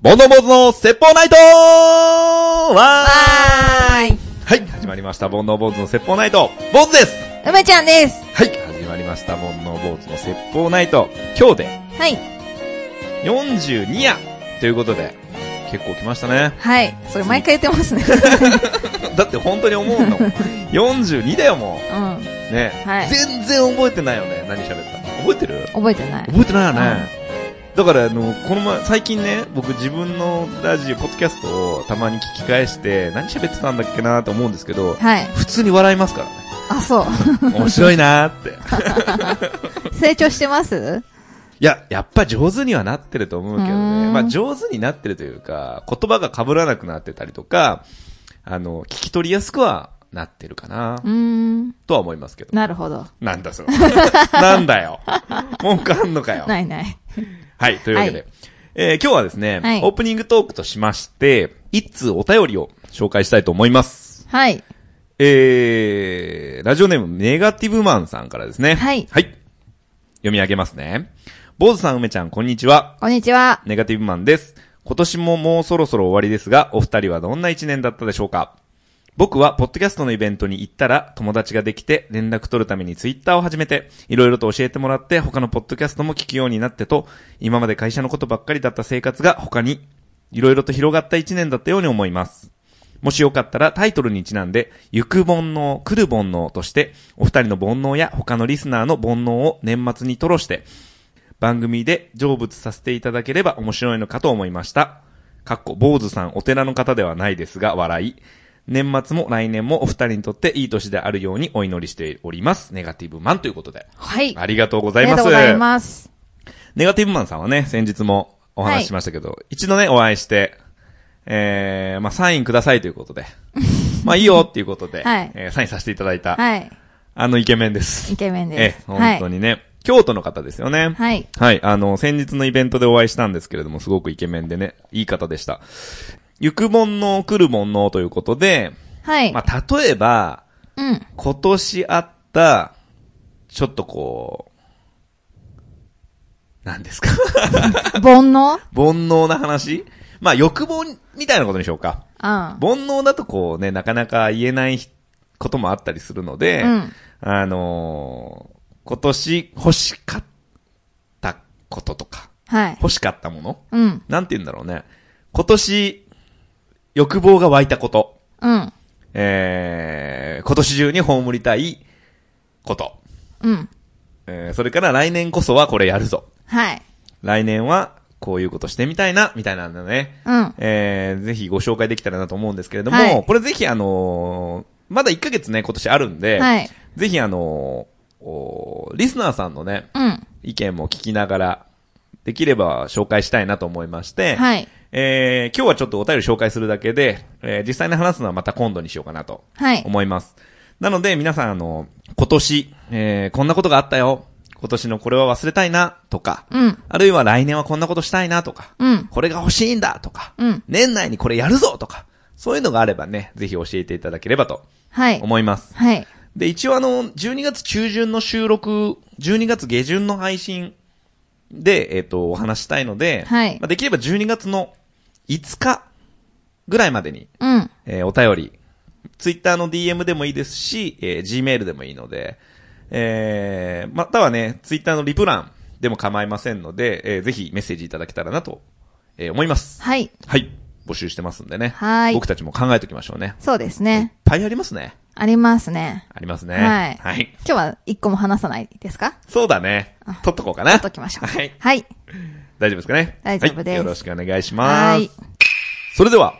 ボンドボーズの説法ナイトわはーい。ーはい、始まりました。ボンドボーズの説法ナイト坊主です梅ちゃんです。はい、始まりました。ボンドボーズの説法ナイト今日ではい。42夜ということで、結構来ましたね。はい。それ毎回言ってますね。だって本当に思うの。42だよ、もうん。う。ね、はい全然覚えてないよね。何喋ったの覚えてる？覚えてない。覚えてないよね。だから、あの、この前、最近ね、僕自分のラジオ、ポッドキャストをたまに聞き返して、何喋ってたんだっけなと思うんですけど、はい。普通に笑いますからね。あ、そう。面白いなーって。成長してます？いや、やっぱ上手にはなってると思うけどね。んまあ上手になってるというか、言葉が被らなくなってたりとか、あの、聞き取りやすくはなってるかなう、ーん。とは思いますけど。なるほど。なんだそれ。なんだよ。文句あんのかよ。ないない。はい、というわけで。はいえー今日はですね、はいオープニングトークとしまして、一通お便りを紹介したいと思います。はい。えー、ラジオネームネガティブマンさんからですね。はいはい。読み上げますね。坊主さん、梅ちゃん、こんにちは。こんにちは。ネガティブマンです。今年ももうそろそろ終わりですが、お二人はどんな一年だったでしょうか僕は、ポッドキャストのイベントに行ったら、友達ができて、連絡取るためにツイッターを始めて、いろいろと教えてもらって、他のポッドキャストも聞くようになってと、今まで会社のことばっかりだった生活が他に、いろいろと広がった一年だったように思います。もしよかったらタイトルにちなんで、行く煩悩、来る煩悩として、お二人の煩悩や他のリスナーの煩悩を年末に吐露して、番組で成仏させていただければ面白いのかと思いました。かっこ、坊主さんお寺の方ではないですが、笑い。年末も来年もお二人にとっていい年であるようにお祈りしております。ネガティブマンということで。はい。ありがとうごあざいます。りがとうございます。ネガティブマンさんはね、先日もお話ししましたけど、一度ね、お会いして、えー、まあ、サインくださいということで。まあ、いいよっていうことで、はいえーサインさせていただいた、はい。あのイケメンです。イケメンえです。本当にね、京都の方ですよね。はい。はい。あの、先日のイベントでお会いしたんですけれども、すごくイケメンでね、いい方でした。行くもんの来るもんのということで、はい。まあ、例えば、うん。今年あった、ちょっとこう、何ですか？煩悩？煩悩な話？まあ、欲望みたいなことにしようか。うん。煩悩だとこうね、なかなか言えないこともあったりするので、うんあのー今年欲しかったこととか、はい。欲しかったもの？うん。なんて言うんだろうね。今年、欲望が湧いたこと。うん。えー、今年中に葬りたいこと。うん。えー、それから来年こそはこれやるぞ。はい。来年はこういうことしてみたいな、みたいなんだね。うん。えー、ぜひご紹介できたらなと思うんですけれども、はいこれぜひあのーまだ1ヶ月ね、今年あるんで、はい。ぜひあのーおーリスナーさんのね、うん。意見も聞きながら、できれば紹介したいなと思いまして、はい。えー、今日はちょっとお便り紹介するだけで、えー、実際に話すのはまた今度にしようかなとはい。思います。なので皆さんあの、今年、えー、こんなことがあったよ。今年のこれは忘れたいな、とか、うん。あるいは来年はこんなことしたいな、とか、うん。これが欲しいんだ、とか、うん。年内にこれやるぞ、とか、そういうのがあればね、ぜひ教えていただければとはい。思います。はい。で、一応あの、12月中旬の収録、12月下旬の配信で、えっ、と、お話したいので、はいまあ、できれば12月の5日ぐらいまでに、うん。えーお便り、ツイッターの DM でもいいですし、えー Gmail でもいいので、えーまたはね、ツイッターのリプランでも構いませんので、えーぜひメッセージいただけたらなと、えー思います。はい。はい。募集してますんでね。はい僕たちも考えておきましょうね。そうですいっね。ぱいありますね。ありますね。ありますね。はいはい。今日は一個も話さないですか？そうだね。取っとこうかな。取っときましょう。はい。はい。大丈夫ですかね？大丈夫ですはいよろしくお願いします。はい。それでは、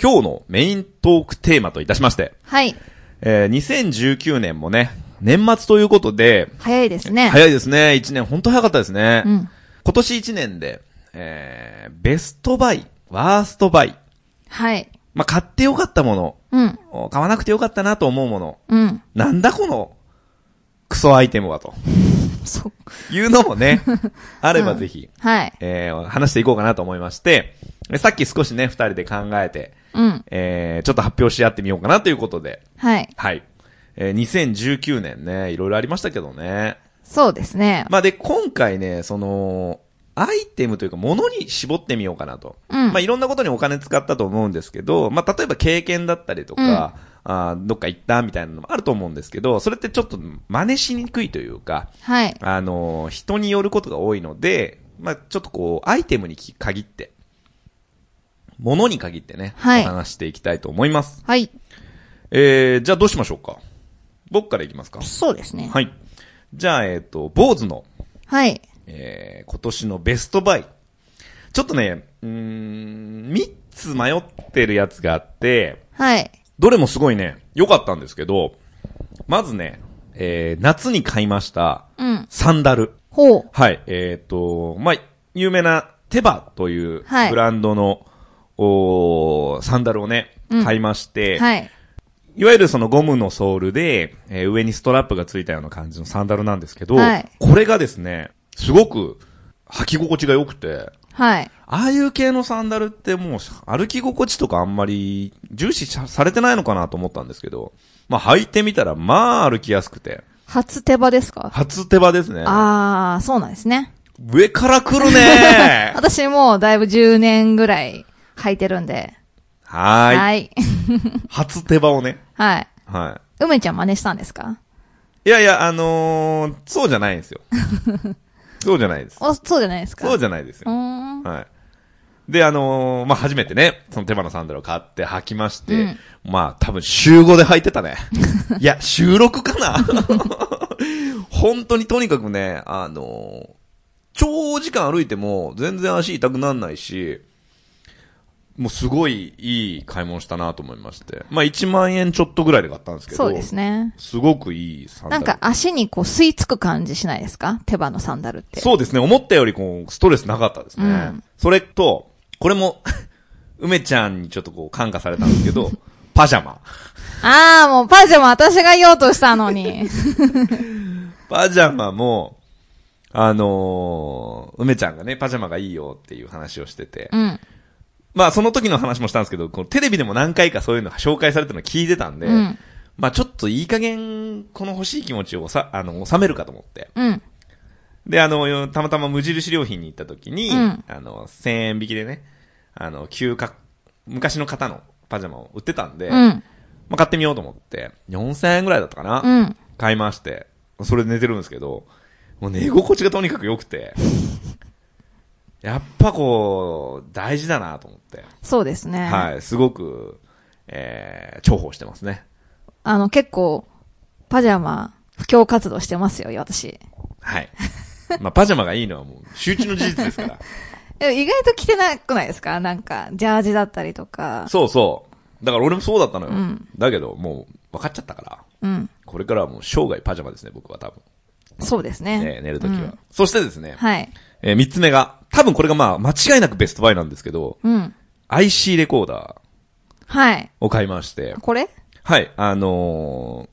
今日のメイントークテーマといたしまして、はい。えー2019年もね、年末ということで、早いですね。早いですね。1年、本当早かったですね。うん。今年1年で、えー、ベストバイ、ワーストバイ。はい。まあ、買ってよかったもの、うん。買わなくてよかったなと思うもの。うん。なんだこの、クソアイテムはと。そう。いうのもね、あればぜひ、はい。えー、話していこうかなと思いまして、えさっき少しね、二人で考えて、うん。えー、ちょっと発表し合ってみようかなということで、はい。はい。えー、2019年ね、いろいろありましたけどね。そうですね。まあで、今回ね、その、アイテムというか物に絞ってみようかなと。うんまあいろんなことにお金使ったと思うんですけど、まあ例えば経験だったりとか、あーどっか行ったみたいなのもあると思うんですけど、それってちょっと真似しにくいというか、はい。あのー人によることが多いので、まあちょっとこう、アイテムに限って、物に限ってね、はいお話していきたいと思います。はい。えー、じゃあどうしましょうか？僕からいきますかそうですね。はい。じゃあ、えっ、と、坊主の、はい。えー、今年のベストバイ。ちょっとね、うーん、3つ迷ってるやつがあって、はい。どれもすごいね、良かったんですけど、まずね、えー、夏に買いました、うん。サンダル。ほう。はい、えっ、と、まあ、有名なテバというはいブランドの、おーサンダルをね、うん買いまして、はい。いわゆるそのゴムのソールで、えー上にストラップがついたような感じのサンダルなんですけど、はいこれがですね、すごく履き心地が良くて、はい。ああいう系のサンダルってもう歩き心地とかあんまり重視さされてないのかなと思ったんですけど、まあ履いてみたらまあ歩きやすくて、初手羽ですか？初手羽ですね。あー、そうなんですね。上から来るね 私もうだいぶ10年ぐらい履いてるんで。はーい。はい。初手羽をね。はい。は梅ちゃん真似したんですか？い。いやいや、あのー、そうじゃないんですよ。そうじゃないです。お、そうじゃないですかそうじゃないですよ。うーん。はい。で、あのーまあ、初めてね、その手羽のサンダルを買って履きまして、まあ、多分週5で履いてたね。いや、週6かな 本当にとにかくね、あのー長時間歩いても全然足痛くなんないし、もうすごいいい買い物したなと思いまして。まあ、1万円ちょっとぐらいで買ったんですけど、そうですね。すごくいいサンダル。なんか足にこう吸い付く感じしないですか？手羽のサンダルって。そうですね。思ったよりこう、ストレスなかったですね。うんそれと、これも、梅ちゃんにちょっとこう感化されたんですけど、パジャマ。あー、もうパジャマ私が言おうとしたのに。パジャマも、あのー梅ちゃんがね、パジャマがいいよっていう話をしてて、うん。まあその時の話もしたんですけど、こうテレビでも何回かそういうのが紹介されてるの聞いてたんで、うん。まあちょっといい加減、この欲しい気持ちをさ、あの、収めるかと思って。うん。で、あの、たまたま無印良品に行った時に、うんあの、1000円引きでね、あの、旧か、昔の方のパジャマを売ってたんで、うん。まあ、買ってみようと思って、4000円ぐらいだったかな、うん。買いまして、それで寝てるんですけど、もう寝心地がとにかく良くて、やっぱこう、大事だなと思って、そうですね。はい、すごく、えー、重宝してますね。あの、結構、パジャマ、布教活動してますよ、私。はい。まあ、パジャマがいいのはもう、周知の事実ですから。え意外と着てなくないですか？なんか、ジャージだったりとか。そうそう。だから俺もそうだったのよ。うんだけど、もう、分かっちゃったから。うん。僕これからはもう生涯パジャマですね、僕は多分。そうですね。ね、寝るときは、うんそしてですね、はい。えー三つ目が、多分これがまあ、間違いなくベストバイなんですけど、うん。IC レコーダはい。ーを買いまして、これ？はい、あの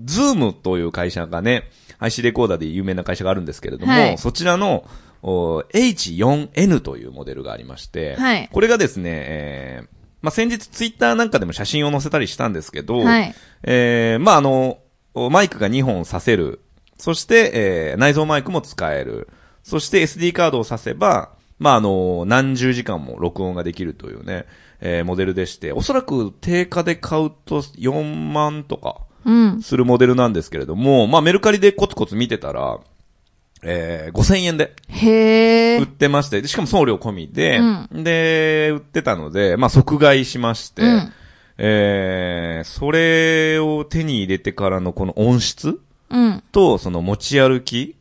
ー、ズームという会社がね、IC レコーダーで有名な会社があるんですけれども、はいそちらの、お H4N というモデルがありまして、はいこれがですね、えーまあ、先日ツイッターなんかでも写真を載せたりしたんですけど、はい。えーまあ、あの、マイクが2本挿せる。そして、えー内蔵マイクも使える。そして SD カードを挿せば、まあ、あの、何十時間も録音ができるというね、えーモデルでして、おそらく定価で買うと4万とかうん。するモデルなんですけれども、まあ、メルカリでコツコツ見てたら、えー5000円で売っ。てまして、でしかも送料込みで、うで、売ってたので、まあ、即買いしまして、うんえー、それを手に入れてからのこの音質うん。と、その持ち歩き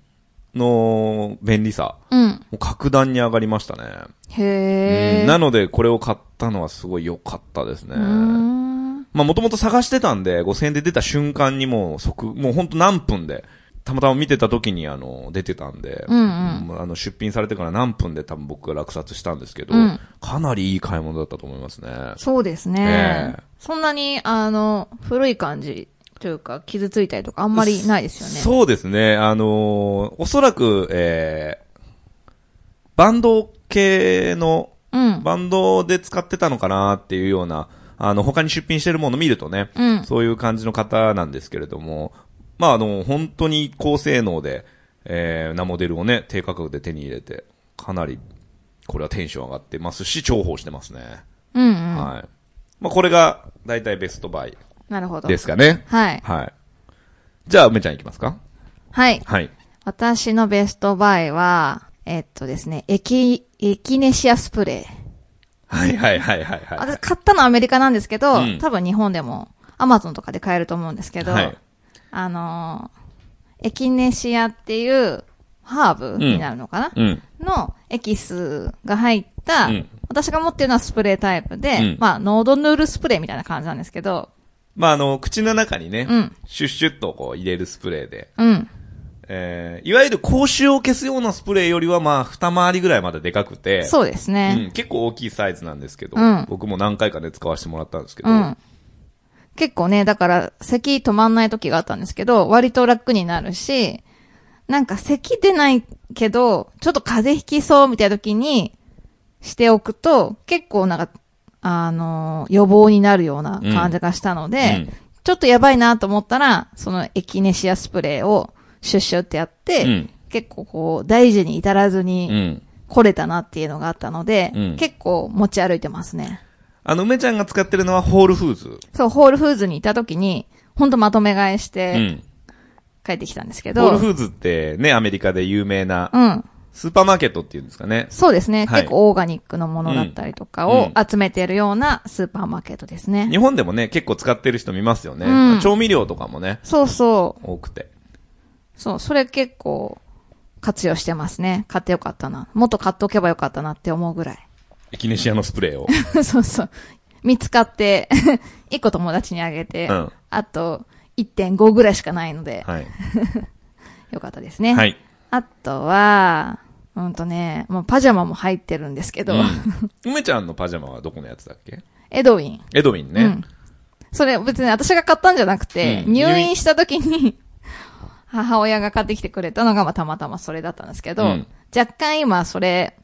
の便利さ、うん。もう格段に上がりましたね。へー。うんなので、これを買ったのはすごい良かったですね。うーん。まあ、もともと探してたんで、5000円で出た瞬間にもう即、もうほんと何分で、たまたま見てた時にあの、出てたんで、うんうんあの、出品されてから何分で多分僕が落札したんですけど、うんかなりいい買い物だったと思いますね。そうですね。ええそんなに、あの、古い感じというか、傷ついたりとかあんまりないですよね。そうですね。あのーおそらく、えー、バンド系の、うん。バンドで使ってたのかなっていうような、あの、他に出品してるものを見るとね、うん。そういう感じの方なんですけれども、まあ、あの、本当に高性能で、えー、なモデルをね、低価格で手に入れて、かなり、これはテンション上がってますし、重宝してますね。うんうん。はい。まあ、これが、だいたいベストバイなるほど。ですかね。はい。はい。じゃあ、梅ちゃんいきますか？はい。はい。私のベストバイは、えっとですね、エキ、エキネシアスプレー。はいはいはいはいはい。私買ったのはアメリカなんですけど、うん多分日本でも、アマゾンとかで買えると思うんですけど、はいあのーエキネシアっていうハーブになるのかな、うん。のエキスが入った、うん私が持ってるのはスプレータイプで、うんまあ、ノードヌールスプレーみたいな感じなんですけど、まあ、あの、口の中にね、うんシュッシュッとこう入れるスプレーで、うん。えー、いわゆる口臭を消すようなスプレーよりはまあ、二回りぐらいまででかくて、そうですうね。ん、結構大きいサイズなんですけど、うん僕も何回かで使わせてもらったんですけど、うん。結構ね、だから、咳止まんない時があったんですけど、割と楽になるし、なんか咳出ないけど、ちょっと風邪ひきそうみたいな時にしておくと、結構なんか、あのー予防になるような感じがしたので、うんちょっとやばいなと思ったら、そのエキネシアスプレーをシュッシュってやって、うん結構こう、大事に至らずうにん。来れたなっていうのがあったので、うん結構持ち歩いてますね。あの、梅ちゃんが使ってるのはホールフーズ？そう、ホールフーズにいた時に、ほんとまとめ買いしうてん。帰ってきたんですけホど、ールフーズってね、アメリカで有名な、うん。スーパーマーケットっていうんですかね。そうですね、はい結構オーガニックのものだったりとかをうん集めているようなスーパーマーケットですね。日本でもね、結構使ってる人見ますよね。うん調味料とかもね、そうそう。多くて。そう、それ結構活用してますね。買ってよかったな。もっと買っておけばよかったなって思うぐらい。エキネシアのスプレーを。そうそう。見つかって、一個友達にあげて、うんあと1.5ぐらいしかないので、はい。よかったですね。はい。あとは、うんとね、もうパジャマも入ってるんですけど、うん。梅ちゃんのパジャマはどこのやつだっけ？エドウィン。エドウィンね。うん。それ別に私が買ったんじゃなくて、うん入院した時に、母親が買ってきてくれたのが、まあ、たまたまそれだったんですけど、うん若干今それ、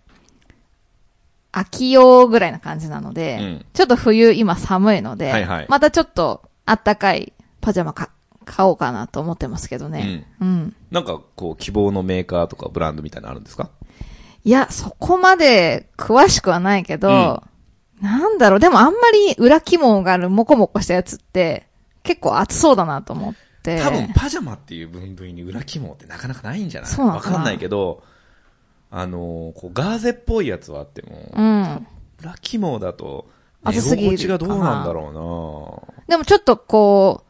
秋用ぐらいな感じなので、うんちょっと冬今寒いので、はいはいまたちょっとあったかいパジャマか買おうかなと思ってますけどね。うん。なんか、こう、希望のメーカーとかブランドみたいなのあるんですか？いや、そこまで詳しくはないけど、なんだろう、でもあんまり裏起毛があるモコモコしたやつって、結構熱そうだなと思って。多分、パジャマっていう分類に裏肝ってなかなかないんじゃない？そうなわかんないけど、あのーこう、ガーゼっぽいやつはあっても、うん。裏肝だと、寝熱すぎる心地がどうなんだろでもちょっとこう、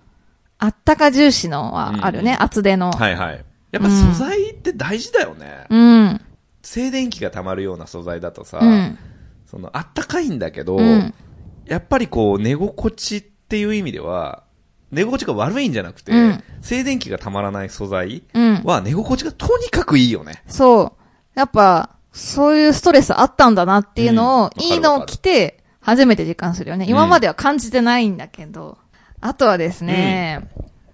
あったか重視のはあるよね、うん厚手の。うなはいはい。やっぱ素材って大事だよね。うん。静電気が溜まるような素材だとさ、うん。その、あったかいんだけど、うん。やっぱりこう、寝心地っていう意味では、寝心地が悪いんじゃなくて、うん静電気がたまらない素材うん。は寝心地がとにかくいいよね。そう。やっぱ、そういうストレスあったんだなっていうのをいいのを着て、初めて実感するよね。今までは感じてないんだけど。あとはですね、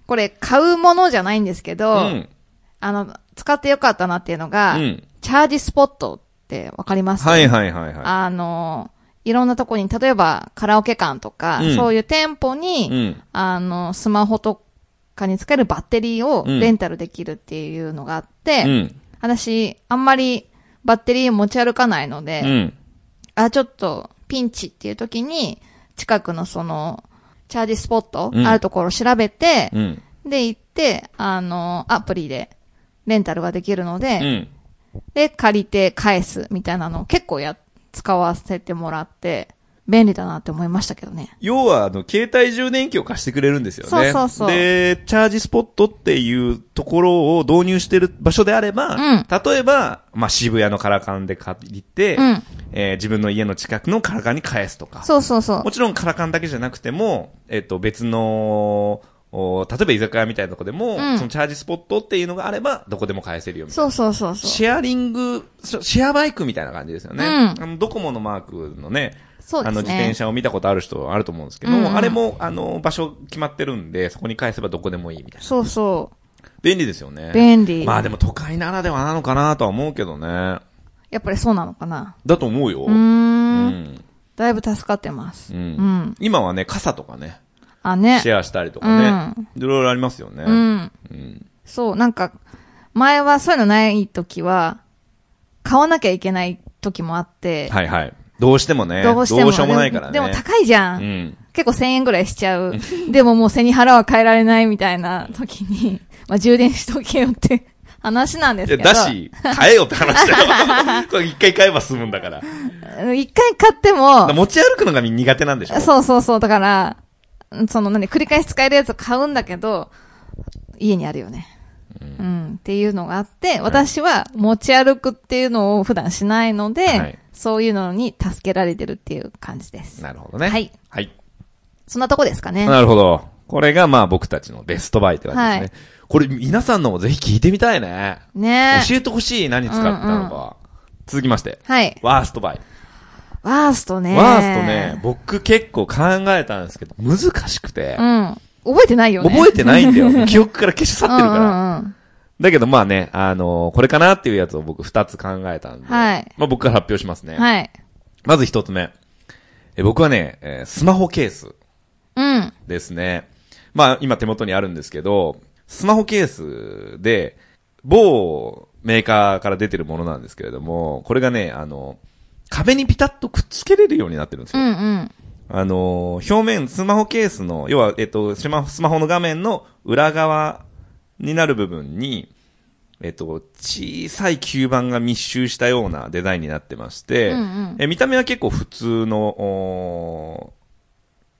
これ買うものじゃないんですけうど、ん。あの、使ってよかったなっていうのが、うん。チャージスポットってわかります？はいはいはいはい。あの、いろんなとこに、例えばカラオケ館とか、うんそういう店舗に、うん。あの、スマホとかに使えるバッテリーをうんレンタルできるっていうのがあって、うん。私、あんまりバッテリー持ち歩かないので、うん。あ、ちょっとピンチっていう時に、近くのその、チャージスポット、うんあるところを調べて、うん。で、行って、あの、アプリでレンタルができるので、うん。で、借りて返すみたいなのを結構や、使わせてもらって、便利だなって思いましたけどね。要は、あの、携帯充電器を貸してくれるんですよね。そうそうそうで、チャージスポットっていうところを導入してる場所であれば、うん例えば、まあ、渋谷のカラカンで借りて、うん。えー自分の家の近くのカラカンに返すとか。そうそうそうも。ちろんカラカンだけじゃなくても、えっ、と、別の、お例えば居酒屋みたいなとこでも、うんそのチャージスポットっていうのがあれば、どこでも返せるよみたいな。そうそうそうそう。シェアリング、シェアバイクみたいな感じですよね。うんあのドコモのマークのね、そうですね。あの自転車を見たことある人あると思うんですけど、うんうんあれも、あの、場所決まってるんで、そこに返せばどこでもいいみたいな。そうそ便利ですよね。う。便利。まあでも都会ならではなのかなとは思うけどね。やっぱりそうなのかな。だと思うよ。うー。うんん。だいぶ助かってます。う。うんん。今はね、傘とかね、あ、ねシ。ェアしたりとかね、いろいろありますよね。うん。うん。そう、なんか、前はそういうのない時は、買わなきゃいけない時もあって、はいはい。どうしてもね。どうしても。しようもないからね。でも高いじゃ。うんん。結構1000円ぐらいしちゃう。でももう背に腹は変えられないみたいな時に、まあ充電しとけよって 話なんですいや、けど。だし、買えよって話だよ。これ一回買えば済むんだから。一回買ってもら、持ち歩くのが苦手なんでしょ？そうそうそう、だから、その何、繰り返し使えるやつを買うんだけど、家にあるよね。うん、っていうのがあって、私は持ち歩くっていうのを普段しないので、はいそういうのに助けられてるっていう感じです。なるほどね。はい。はい。そんなとこですかね。なるほど。これがまあ僕たちのベストバイって感じですね。これ皆さんのもぜひ聞いてみたいね。ね教えてほしい何使ってたのか。続きまして。はい。ワーストバイ。ワーストね。ワーストね、僕結構考えたんですけど、難しくてう、ん。覚えてないよね。覚えてないんだよ。記憶から消し去ってるから。うんうんうんだけどまあね、あのーこれかなっていうやつを僕二つ考えたんで、はいまあ僕から発表しますね。はい。まず一つ目。え僕はね、えースマホケースうん。ですね。まあ今手元にあるんですけど、スマホケースで、某メーカーから出てるものなんですけれども、これがね、あの、壁にピタッとくっつけれるようになってるんですよ。うんうん。あのー表面、スマホケースの、要は、えっと、スマスマホの画面の裏側になる部分に、えっと、小さい吸盤が密集したようなデザインになってまして、うんうんえ見た目は結構普通の、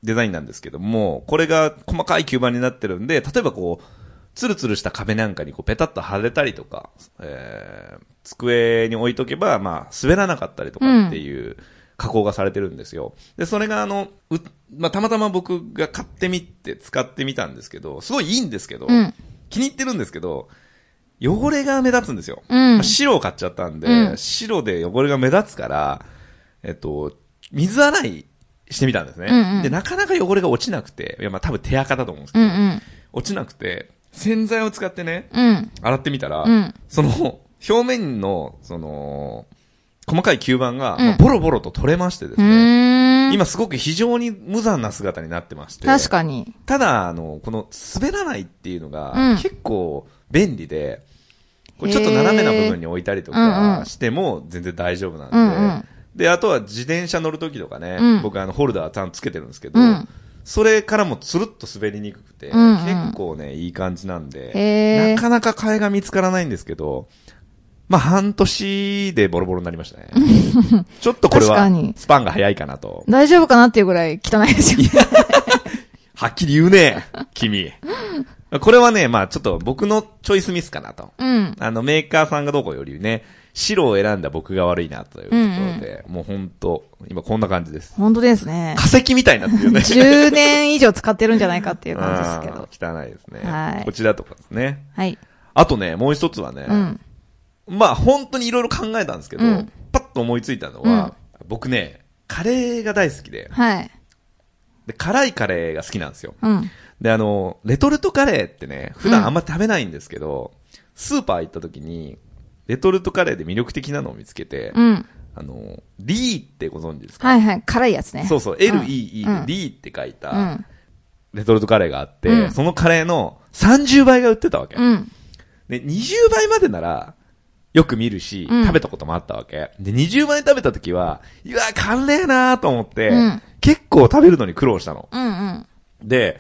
デザインなんですけども、これが細かい吸盤になってるんで、例えばこう、ツルツルした壁なんかにこうペタッと貼れたりとか、えー机に置いとけば、まあ、滑らなかったりとかっていう加工がされてるんですよ。で、それがあの、う、まあ、たまたま僕が買ってみて使ってみたんですけど、すごいいいんですけど、うん気に入ってるんですけど、汚れが目立つんですよ。うんまあ白を買っちゃったんで、うん白で汚れが目立つから、えっと、水洗いしてみたんですね。うんうんで、なかなか汚れが落ちなくて、いや、まあ多分手垢だと思うんですけど、うんうん。落ちなくて、洗剤を使ってね、うん。洗ってみたら、うん。その、表面の、その、細かい吸盤が、うん。まあボロボロと取れましてですうね。今すごく非常に無残な姿になってまして、確かに。ただ、あの、この滑らないっていうのが、うん。結構便利で、これちょっと斜めな部分に置いたりとかうんしても全然大丈夫なんで、うんうん。で、あとは自転車乗るときとかね、うん。僕あのホルダーちゃんとつけてるんですけど、うんそれからもつるっと滑りにくくて、うんうん結構ね、いい感じなんで、なかなか替えが見つからないんですけど、まあ半年でボロボロになりましたね。ちょっとこれはスパンが早いかなと。大丈夫かなっていうぐらい汚いですよね。はっきり言うね、君。これはね、まあちょっと僕のチョイスミスかなと。うん。あの、メーカーさんがどうこうよりね、白を選んだ僕が悪いなというところで、もう本当今こんな感じです。本当ですね。化石みたいになってるよね。10年以上使ってるんじゃないかっていう感じですけど。うん汚いですね。はいこちらとかですね。はい。あとね、もう一つはね、うん。まあ本当にいろいろ考えたんですけど、うんパッと思いついたのは、僕ね、カレーが大好きではい。で、辛いカレーが好きなんですよ。うん。で、あの、レトルトカレーってね、普段あんま食べないんですけど、スーパー行った時に、レトルトカレーで魅力的なのを見つけて、うん。あの、リーってご存知ですか、はいはい。辛いやつね。そうそう、LEE うんでリーって書いたうん。レトルトカレーがあって、うんそのカレーの30倍が売ってたわけ。うん。で、20倍までなら、よく見るし、うん食べたこともあったわけ。で、20倍食べた時は、うわ、辛ねえなーと思って、うん結構食べるのに苦労したの。うんうん。で、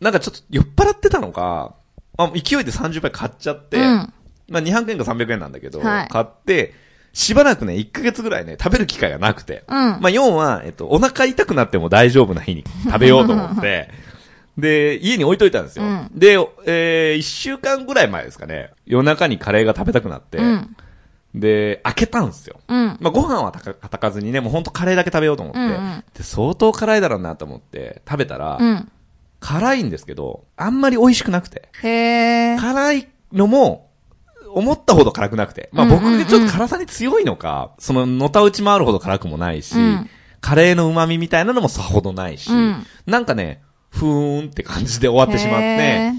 なんかちょっと酔っ払ってたのか、あ勢いで30倍買っちゃって、うんまあ200円か300円なんだけど、はい買って、しばらくね、1ヶ月ぐらいね、食べる機会がなくて。うんまあ要は、えっと、お腹痛くなっても大丈夫な日に 食べようと思って、で、家に置いといたんですよ。うんで、えー、1週間ぐらい前ですかね、夜中にカレーが食べたくなって、うん。で、開けたんですよ。うん。まあ、ご飯はたか叩かずにね、もうほんとカレーだけ食べようと思って、うんうんで、相当辛いだろうなと思って、食べたら、うん。辛いんですけど、あんまり美味しくなくて。へー。辛いのも、思ったほど辛くなくて。まあ僕がちょっと辛さに強いのか、その、のたうち回るほど辛くもないし、うんカレーの旨味みたいなのもさほどないし、うんなんかね、ふーんって感じで終わってしまって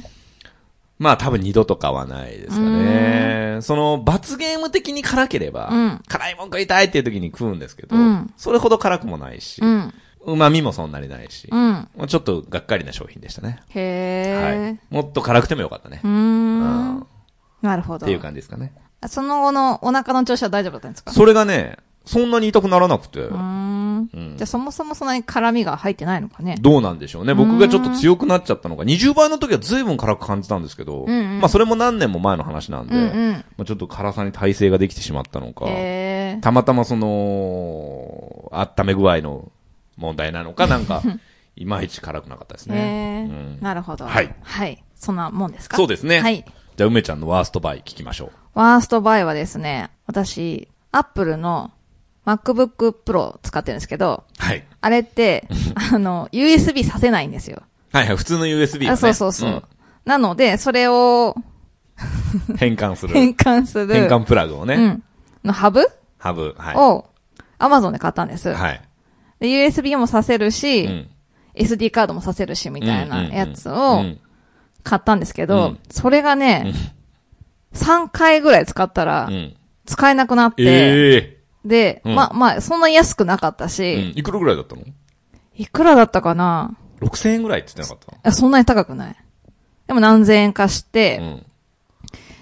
まあ多分二度と買わないですかね。その、罰ゲーム的に辛ければ、うん辛いもん食いたいっていう時に食うんですけど、うんそれほど辛くもないし、うん。旨味もそんなにないし、うん。まあちょっとがっかりな商品でしたね。へー。はい。もっと辛くてもよかったね。うん。なるほど。っていう感じですかね。その後のお腹の調子は大丈夫だったんですか？それがね、そんなに痛くならなくて。うーん。うんじゃあそもそもそんなに辛みが入ってないのかね。どうなんでしょうね。僕がちょっと強くなっちゃったのが、20倍の時は随分辛く感じたんですけど、うんうんまあそれも何年も前の話なんで、うんうん。まあ、ちょっと辛さに耐性ができてしまったのか。たまたまその、温め具合の問題なのか、なんか、いまいち辛くなかったですへね。えうんなるほど。はい。はい。そんなもんですか？そうですね。はい。じゃあ、梅ちゃんのワーストバイ聞きましょワーストバイはですね、私、アップルの MacBook Pro 使ってるんですけど、う。はい。あれって、あの、USB させないんですよ。はいはい、普通の USB をね。あそうそうそう。んなので、それを変換する。変換する。変換プラグをね。うん。のハブハブ。はい。を Amazon で買ったんです。はい。で、USB もさせるし、うん。SD カードもさせるし、みたいなやつうをん買ったんですけど、うんそれがね、3回ぐらい使ったらう、ん。使えなくなって、ええで、うんま、まあ、そんなに安くなかったうし、ん。いくらぐらいだったの？いくらだったかな ?6000 円ぐらいって言ってなかっあそんなに高くない。でも何千円かして。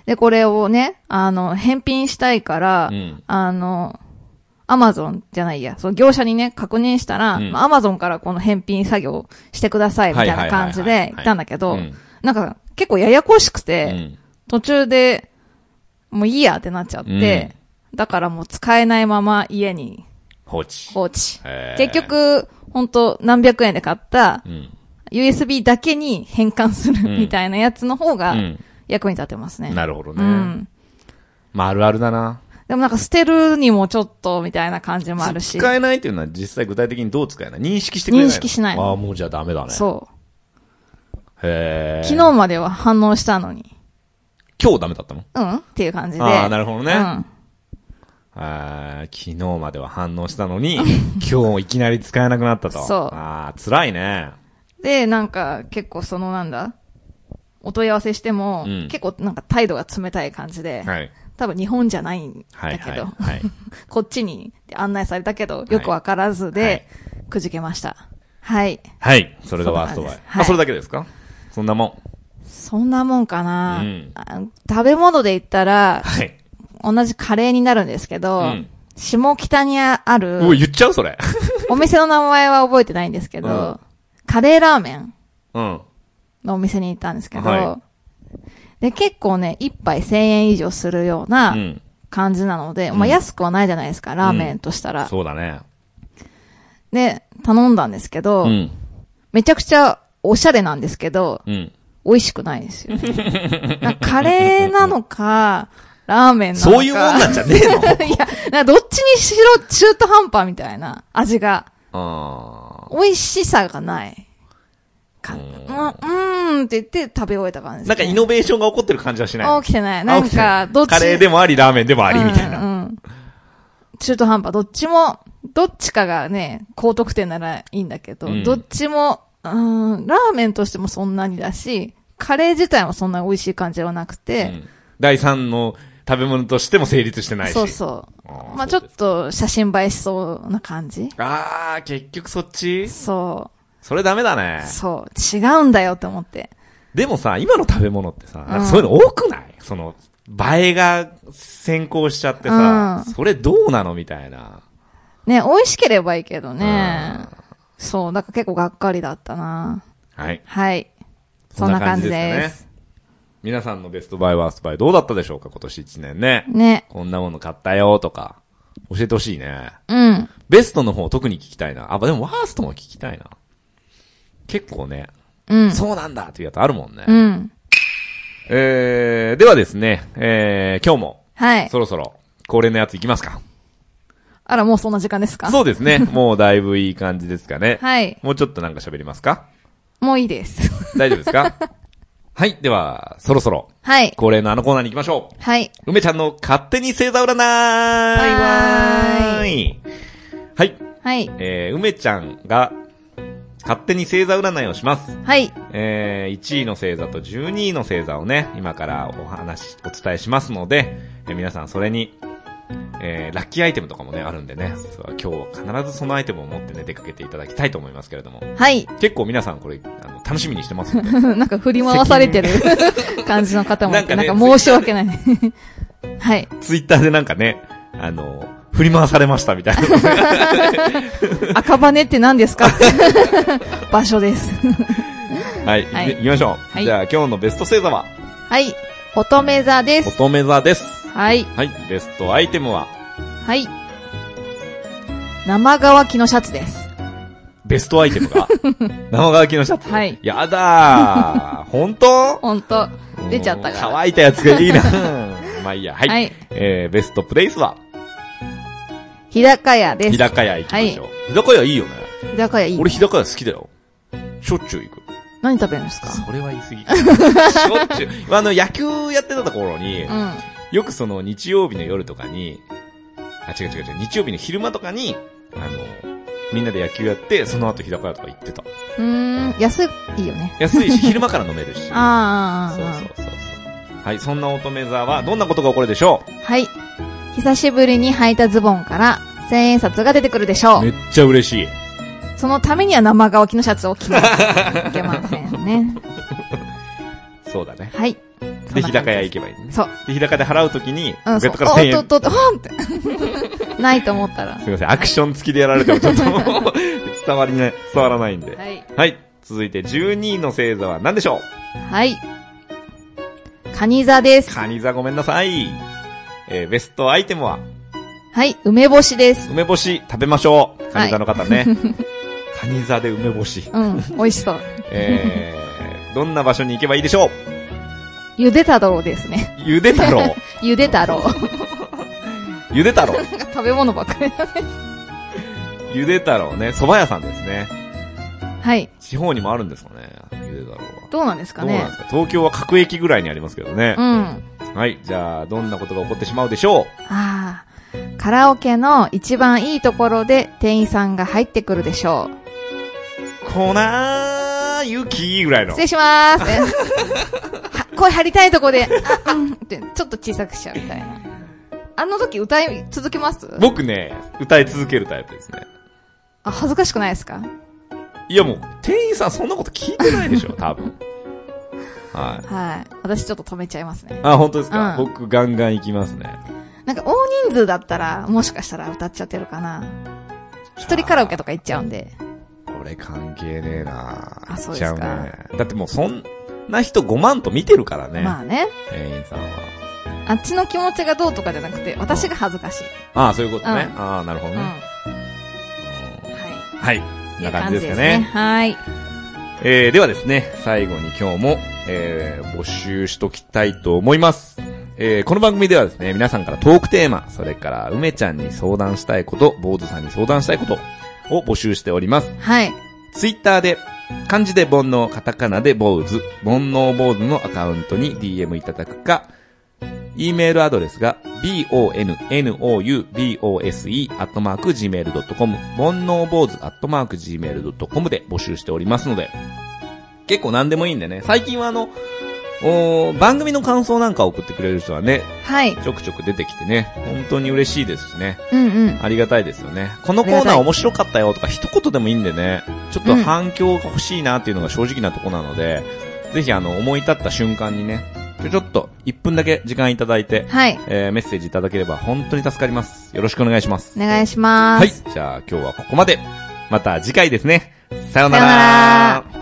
で、これをね、あの、返品したいから、うんあの、アマゾンじゃないや、その業者にね、確認したら、アマゾンからこの返品作業してください、みたいな感じで言ったんだけどうん、なんか結構ややこしくうて、ん。途中で、もういいやってなっちゃって、だからもう使えないまま家に放置。放置。結、局、ほんと何百円で買ったうん。USB だけに変換するうんみたいなやつの方がうん。役に立ってますね。なるほどね。うん。まあ、あるあるだな。でもなんか捨てるにもちょっとみたいな感じもあるし。使えないっていうのは実際具体的にどう使えない？認識してくれないの？認識しないのああ、もうじゃあダメだね。そう。昨日までは反応したのに。今日ダメだったの？うん？っていう感じで。ああ、なるほどね。うん。昨日までは反応したのに、今日いきなり使えなくなったと。そうああ、辛いね。で、なんか結構そのなんだお問い合わせしても、うん結構なんか態度が冷たい感じで、はい。多分日本じゃないんはい、だけど、はい。はい。こっちに案内されたけど、よくわからずで、はいくじけました。はい。はい。それがワーストバイ。はいあ、それだけですか？そんなもん。そんなもんかな、うんあ食べ物で言ったら、はい。同じカレーになるんですけど、うん下北にある、おい、言っちゃうそれ。お店の名前は覚えてないんですけど、うんカレーラーメンうん。のお店に行ったんですけど、はで、結構ね、一杯1000円以上するようう。なん感じなので、うんまあ安くはないじゃないですか、ラーメンとしたら。そうだね。で、頼んだんですけど、うん。めちゃくちゃおしゃれなんですけど、うん。美味しくないですよ、ね。カレーなのか、ラーメンなのか。そういうもんなんじゃねえの？いや、などっちにしろ中途半端みたいな味が。あ美味しさがない。か、ううんん、うーんって言って食べ終えた感じです、ーなんかイノベーションが起こってる感じはしない。起きてない。なんか、いどっちカレーでもあり、ラーメンでもあり、みたいな。うんうん中途半端。どっちも、どっちかがね、高得点ならいいんだけど、うんどっちも、うん、ラーメンとしてもそんなにだし、カレー自体もそんなに美味しい感じではなくて、うん第三の食べ物としても成立してないし。そうそう。まあちょっと写真映えしそうな感じあー、結局そっち？そそれダメだねう。。そう。違うんだよって思って。でもさ、今の食べ物ってさ、そういうの多くない？その、映えが先行しちゃってさ、うんそれどうなの？みたいな。ね、美味しければいいけどね。そう。だから結構がっかりだったな。はい。はい。そんな感じです。皆さんのベストバイワーストバイどうだったでしょうか？今年1年ね。ね。こんなもの買ったよとか、教えてほしいね。うん。ベストの方特に聞きたいな。あ、でもワーストも聞きたいな。結構ね、うん。そうなんだっていうやつあるもんね。うん。えー、ではですね、えー、今日も、はい。そろそろ、恒例のやついきますか。あら、もうそんな時間ですか？そうですね。もうだいぶいい感じですかね。はい。もうちょっとなんか喋りますか？もういいです。大丈夫ですか？はい。では、そろそろ、はい。恒例のあのコーナーに行きましょう。はい。梅ちゃんの勝手に星座占いバイバイはい。はい。えー、梅ちゃんが、勝手に星座占いをします。はい。えー、1位の星座と12位の星座をね、今からお話、お伝えしますので、えー皆さんそれに、えー、ラッキーアイテムとかもね、あるんでね、今日は必ずそのアイテムを持ってね、出かけていただきたいと思いますけれども、はい。結構皆さんこれ、あの、楽しみにしてますので、なんか振り回されてる 感じの方もいて、なかねなんんか申し訳ない。はい。ツイッターでなんかね、あの、振り回されましたみたいな。赤羽って何ですか？場所です。はい、はいきましょう。はいじゃあ今日のベスト星座は、はい。乙女座です。乙女座です。はい。はい、ベストアイテムは、はい。生乾きのシャツです。ベストアイテムが、生乾きのシャツ？はいやだー。本当？ほんと。出ちゃったから。乾いたやつがいいな まあいいや。はい。はい。えー、ベストプレイスは、日高屋です。日高屋行きましょう。日高屋いいよね。日高屋いい。俺日高屋好きだよ。しょっちゅう行く。何食べるんですか？それは言い過ぎ。しょっちゅう。あの、野球やってた頃に、うん。よくその日曜日の夜とかに、あ、違う違う違う、日曜日の昼間とかに、あの、みんなで野球やって、その後日高屋とか行ってた。うーん、安いよね。安いし、昼間から飲めるし。あーあそうそうそうそう。はい、そんな乙女座はどんなことが起こるでしょはい。久しぶりに履いたズボンから千円札が出てくるでしょう。うめっちゃ嬉しい。そのためには生乾きのシャツを着ないといけませんね。そうだね。はい。で、日高屋行けけばいいね。そう。で、日高屋で払うときに、ポうん、ケそう。ットから1000円。おっとっとほんって。ないと思ったら。すみません、アクション付きでやられてもちょっと 伝わりない、伝わらないんで。はい。はい。続いて12位の星座は何でしょはい。カニ座です。うカニ座ごめんなさい。えー、ベストアイテムは、はい。梅干しです。梅干し食べましょう。カニ座の方ね。カニ座で梅干し。うん。美味しそう。えー、どんな場所に行けばいいでしょう？ゆで太郎ですね。ゆで太郎？ゆで太郎。ゆで太郎？食べ物ばっかりだね。ゆで太郎ね。蕎麦屋さんですね。はい。地方にもあるんですかね。ゆで太郎は。どうなんですかねどうなんですか？東京は各駅ぐらいにありますけどねう。ん。はい。じゃあ、どんなことが起こってしまうでしょああ。カラオケの一番いいところで店員さんが入ってくるでしょう。う粉雪ぐらいの失。礼しまーす。声張りたいとこで、あ、うんって、ちょっと小さくしちゃうみたいな。あの時歌い続けます？僕ね、歌い続けるタイプですね。あ、恥ずかしくないですか？いやもう、店員さんそんなこと聞いてないでしょ、多分。はい。はい。私ちょっと止めちゃいますね。あ、本当ですか、うん僕ガンガン行きますね。なんか大人数だったら、もしかしたら歌っちゃってるかな。一人カラオケとか行っちゃうんで。俺関係ねえなあそうですか行っちゃうね。だってもうそんな人5万と見てるからね。まあね。店員さんは。あっちの気持ちがどうとかじゃなくて、私が恥ずかしい。ああ、そういうことね。うんああ、なるほどうん。ね。はうんはい。こんい。な感じですかいいね。感じはい。えー、ではですね、最後に今日も、えー、募集しときたいと思います。えー、この番組ではですね、皆さんからトークテーマ、それから梅ちゃんに相談したいこと、坊主さんに相談したいことを募集しております。はい。ツイッターで、漢字で煩悩、カタカナで坊主、煩悩坊主のアカウントに DM いただくか、e メールアドレスが、bonoubose.gmail.com、煩悩坊主 gmail.com で募集しておりますので、結構何でもいいんでね、最近はあの、おー番組の感想なんか送ってくれる人はね、はい。ちょくちょく出てきてね、本当に嬉しいですしね。うんうん。ありがたいですよね。このコーナー面白かったよとか一言でもいいんでね、ちょっと反響が欲しいなっていうのが正直なとこなので、ぜひあの思い立った瞬間にね、ちょちょっと1分だけ時間いただいて、はい。えー、メッセージいただければ本当に助かります。よろしくお願いします。お願いします。はい。じゃあ今日はここまで。また次回ですね。さようなら。